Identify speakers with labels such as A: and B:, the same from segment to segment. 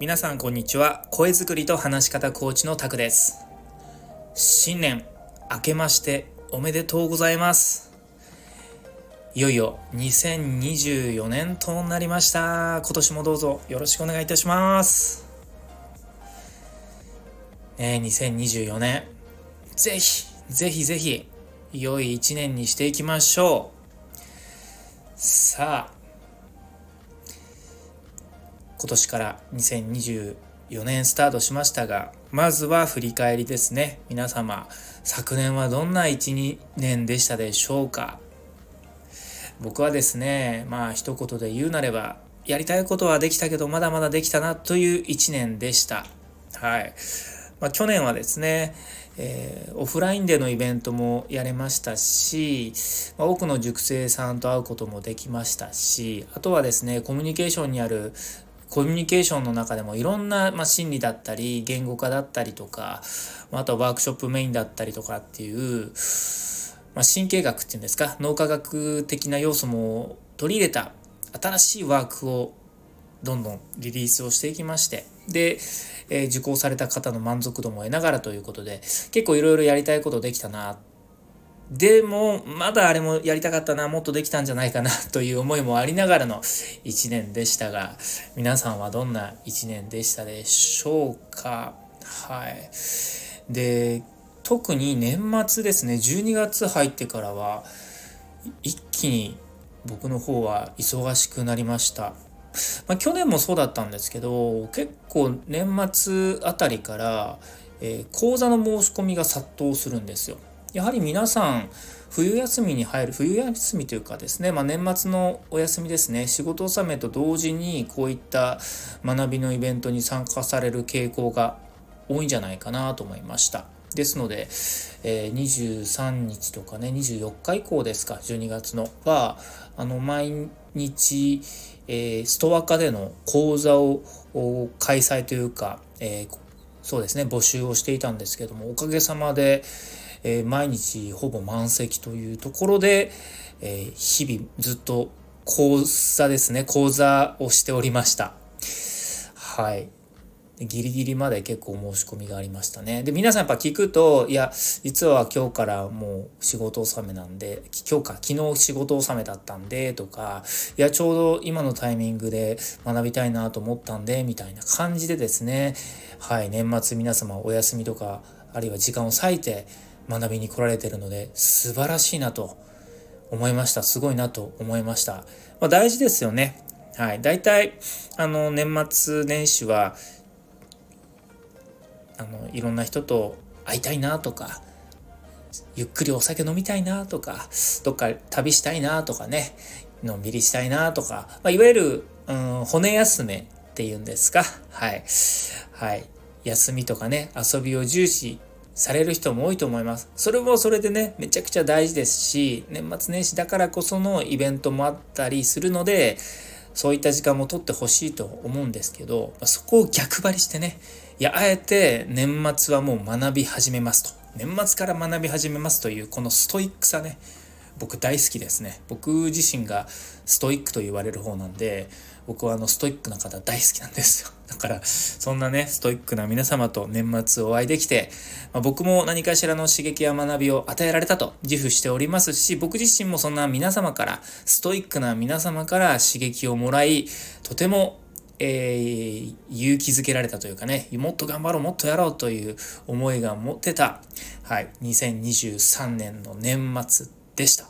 A: 皆さんこんにちは。声作りと話し方コーチのタクです。新年明けましておめでとうございます。いよいよ2024年となりました。今年もどうぞよろしくお願いいたします。ね2024年ぜひぜひぜひ良い一年にしていきましょう。さあ今年から2024年スタートしましたがまずは振り返りですね。皆様昨年はどんな1、2、年でしたでしょうか？僕はですねまあ一言で言うなればやりたいことはできたけどまだまだできたなという1年でした。はい。まあ、去年はですね、えー、オフラインでのイベントもやれましたし、まあ、多くの塾生さんと会うこともできましたし、あとはですね、コミュニケーションにあるコミュニケーションの中でもいろんな、まあ、心理だったり言語化だったりとかまあとワークショップメインだったりとかっていう、まあ、神経学っていうんですか脳科学的な要素も取り入れた新しいワークをどんどんリリースをしていきましてで、えー、受講された方の満足度も得ながらということで結構いろいろやりたいことできたなでも、まだあれもやりたかったな、もっとできたんじゃないかなという思いもありながらの一年でしたが、皆さんはどんな一年でしたでしょうか？はい。で、特に年末ですね、12月入ってからは、一気に僕の方は忙しくなりました。まあ、去年もそうだったんですけど、結構年末あたりから、えー、講座の申し込みが殺到するんですよ。やはり皆さん冬休みに入る冬休みというかですね、まあ、年末のお休みですね仕事納めと同時にこういった学びのイベントに参加される傾向が多いんじゃないかなと思いました。ですので、えー、23日とかね24日以降ですか12月のはあの毎日、えー、ストア化での講座を開催というか、えー、そうですね募集をしていたんですけどもおかげさまで、えー、毎日ほぼ満席というところで、えー、日々ずっと講座ですね、講座をしておりました。はい。ギリギリまで結構申し込みがありましたね。で、皆さんやっぱ聞くと、いや、実は今日からもう仕事納めなんで、今日か、昨日仕事納めだったんで、とか、いや、ちょうど今のタイミングで学びたいなと思ったんで、みたいな感じでですね、はい、年末皆様お休みとか、あるいは時間を割いて、学びに来られてるので素晴らしいなと思いました。すごいなと思いました、まあ、大事ですよね。はい。大体あの年末年始はあのいろんな人と会いたいなとかゆっくりお酒飲みたいなとかどっか旅したいなとかねのんびりしたいなとか、まあ、いわゆる、うん、骨休めっていうんですか。はい。はい。休みとかね遊びを重視される人も多いと思います。それもそれでね、めちゃくちゃ大事ですし、年末年始だからこそのイベントもあったりするので、そういった時間も取ってほしいと思うんですけど、そこを逆張りしてね、いや、あえて年末はもう学び始めますと。年末から学び始めますという、このストイックさね、僕大好きですね。僕自身がストイックと言われる方なんで、僕はあのストイックな方大好きなんですよ。だから、そんなね、ストイックな皆様と年末お会いできて、まあ、僕も何かしらの刺激や学びを与えられたと自負しておりますし、僕自身もそんな皆様から、ストイックな皆様から刺激をもらい、とてもえー、勇気づけられたというかね、もっと頑張ろう、もっとやろうという思いが持ってた、はい、2023年の年末でした。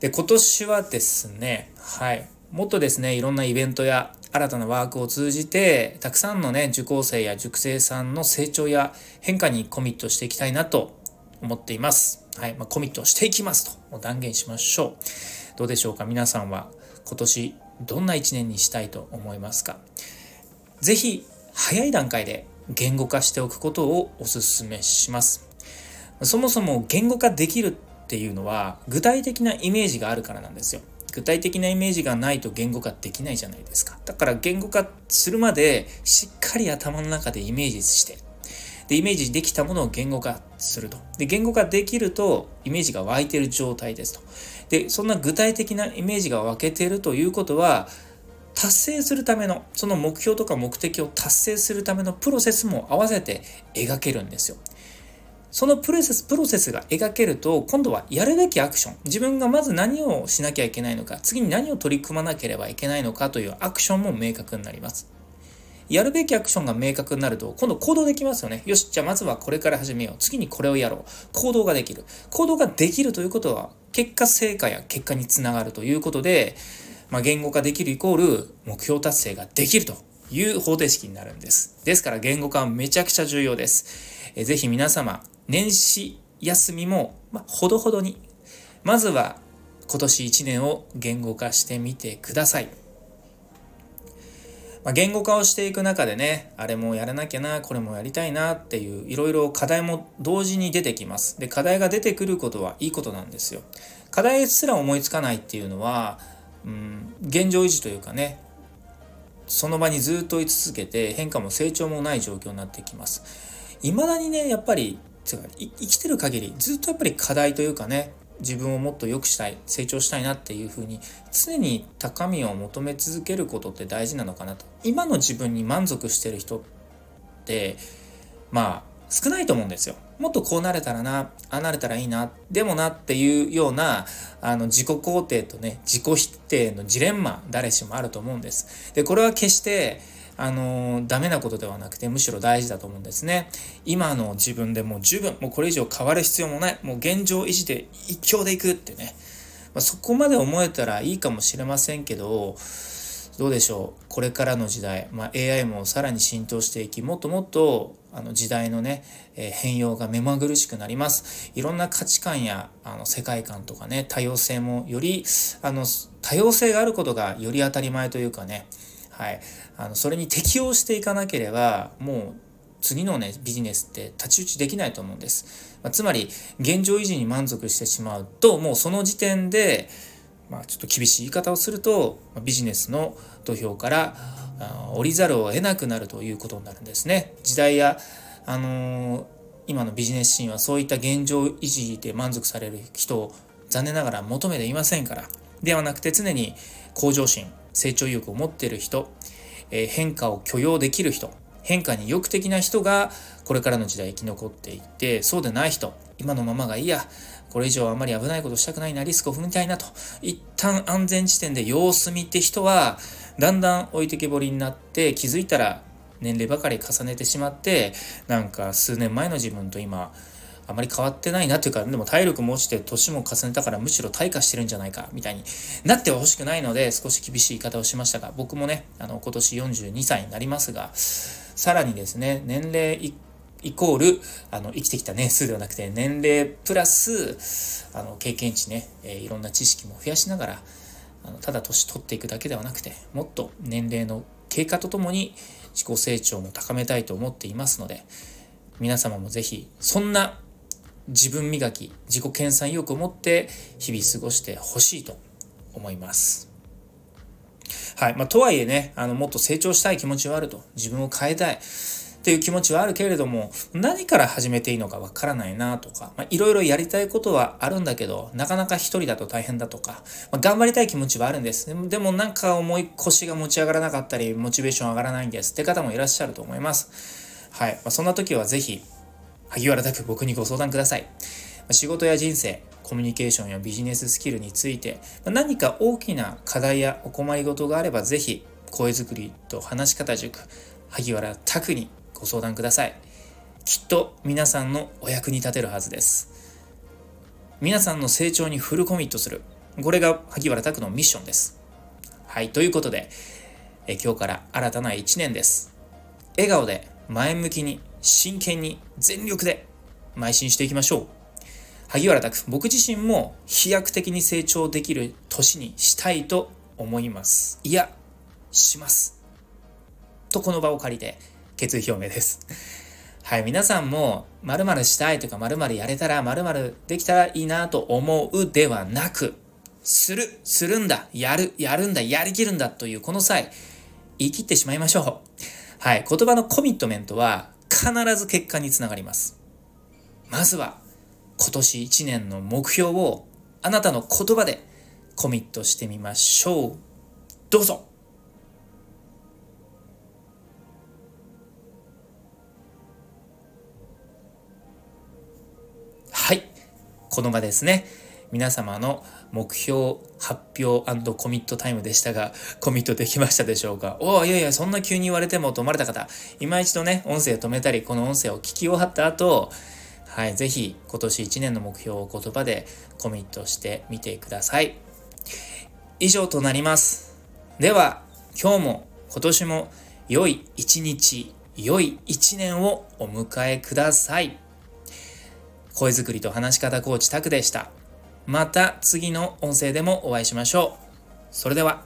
A: で、今年はですね、はい、もっとですね、いろんなイベントや新たなワークを通じて、たくさんのね、受講生や塾生さんの成長や変化にコミットしていきたいなと思っています。はい、まあ、コミットしていきますと断言しましょう。どうでしょうか？皆さんは今年どんな一年にしたいと思いますか？ぜひ早い段階で言語化しておくことをお勧めします。そもそも言語化できるっていうのは具体的なイメージがあるからなんですよ。具体的なイメージがないと言語化できないじゃないですか。だから言語化するまでしっかり頭の中でイメージして、で、イメージできたものを言語化すると。で、言語化できるとイメージが湧いてる状態ですと。で、そんな具体的なイメージが湧けてるということは、達成するための、その目標とか目的を達成するためのプロセスも合わせて描けるんですよ。そのプロセス、プロセスが描けると、今度はやるべきアクション、自分がまず何をしなきゃいけないのか、次に何を取り組まなければいけないのかというアクションも明確になります。やるべきアクションが明確になると、今度行動できますよね。よし、じゃあまずはこれから始めよう。次にこれをやろう。行動ができる。行動ができるということは、結果成果や結果につながるということで、まあ、言語化できるイコール目標達成ができるという方程式になるんです。ですから言語化はめちゃくちゃ重要です。えぜひ皆様、年始休みも、まあ、ほどほどに、まずは今年1年を言語化してみてください。まあ、言語化をしていく中でね、あれもやらなきゃな、これもやりたいなっていう、いろいろ課題も同時に出てきます。で、課題が出てくることはいいことなんですよ。課題すら思いつかないっていうのは、うん、現状維持というかね、その場にずっと居続けて変化も成長もない状況になってきます。未だにね、やっぱり、生きてる限りずっとやっぱり課題というかね、自分をもっと良くしたい成長したいなっていうふうに常に高みを求め続けることって大事なのかなと。今の自分に満足してる人ってまあ少ないと思うんですよ。もっとこうなれたらなああなれたらいいなでもなっていうようなあの自己肯定とね自己否定のジレンマ誰しもあると思うんです。でこれは決してあのダメなことではなくてむしろ大事だと思うんですね。今の自分でもう十分もうこれ以上変わる必要もない。もう現状維持で一強でいくってね、まあ、そこまで思えたらいいかもしれませんけどどうでしょう？これからの時代、まあ、AI もさらに浸透していきもっともっとあの時代のね、えー、変容が目まぐるしくなります。いろんな価値観やあの世界観とかね多様性もよりあの多様性があることがより当たり前というかね。はい、あのそれに適応していかなければもう次のねビジネスって太刀打ちできないと思うんです、まあ、つまり現状維持に満足してしまうともうその時点で、まあ、ちょっと厳しい言い方をするとビジネスの土俵から降りざるを得なくなるということになるんですね。時代やあのー、今のビジネスシーンはそういった現状維持で満足される人を残念ながら求めていませんから。ではなくて常に向上心。成長意欲を持ってる人、え変化を許容できる人、変化に意欲的な人がこれからの時代生き残っていって、そうでない人、今のままがいいや、これ以上あまり危ないことしたくないな、リスクを踏みたいなと、一旦安全地点で様子見って人は、だんだん置いてけぼりになって気づいたら年齢ばかり重ねてしまって、なんか数年前の自分と今、あまり変わってないなというか、でも体力も落ちて年も重ねたからむしろ退化してるんじゃないかみたいになってほしくないので少し厳しい言い方をしましたが、僕もね、あの今年42歳になりますが、さらにですね、年齢イコール、あの、生きてきた年数ではなくて、年齢プラス、あの、経験値ね、えー、いろんな知識も増やしながら、あのただ年取っていくだけではなくて、もっと年齢の経過とともに自己成長も高めたいと思っていますので、皆様もぜひ、そんな自分磨き、自己研鑽意欲を持って日々過ごしてほしいと思います。はい。まあ、とはいえね、あの、もっと成長したい気持ちはあると。自分を変えたい。っていう気持ちはあるけれども、何から始めていいのかわからないなとか、まあ、いろいろやりたいことはあるんだけど、なかなか一人だと大変だとか、まあ、頑張りたい気持ちはあるんです。でもなんか重い腰が持ち上がらなかったり、モチベーション上がらないんですって方もいらっしゃると思います。はい。まあ、そんな時はぜひ、萩原拓僕にご相談ください。仕事や人生、コミュニケーションやビジネススキルについて、何か大きな課題やお困りごとがあれば、ぜひ、声作りと話し方塾、萩原拓にご相談ください。きっと皆さんのお役に立てるはずです。皆さんの成長にフルコミットする。これが萩原拓のミッションです。はい、ということで、え今日から新たな1年です。笑顔で前向きに真剣に全力で邁進していきましょう。萩原拓、僕自身も飛躍的に成長できる年にしたいと思います。いや、します。とこの場を借りて決意表明です。はい、皆さんも〇〇したいとか〇〇やれたら〇〇できたらいいなと思うではなく、する、するんだ、やる、やるんだ、やりきるんだというこの際、言い切ってしまいましょう。はい、言葉のコミットメントは必ず結果につながります。まずは今年1年の目標をあなたの言葉でコミットしてみましょう。どうぞはい。この場ですね。皆様の目標発表コミットタイムでしたが、コミットできましたでしょうか？おお、いやいや、そんな急に言われてもと思われた方、今一度ね、音声を止めたり、この音声を聞き終わった後、はい、ぜひ今年1年の目標を言葉でコミットしてみてください。以上となります。では、今日も今年も良い一日、良い一年をお迎えください。声作りと話し方コーチタクでした。また次の音声でもお会いしましょう。それでは。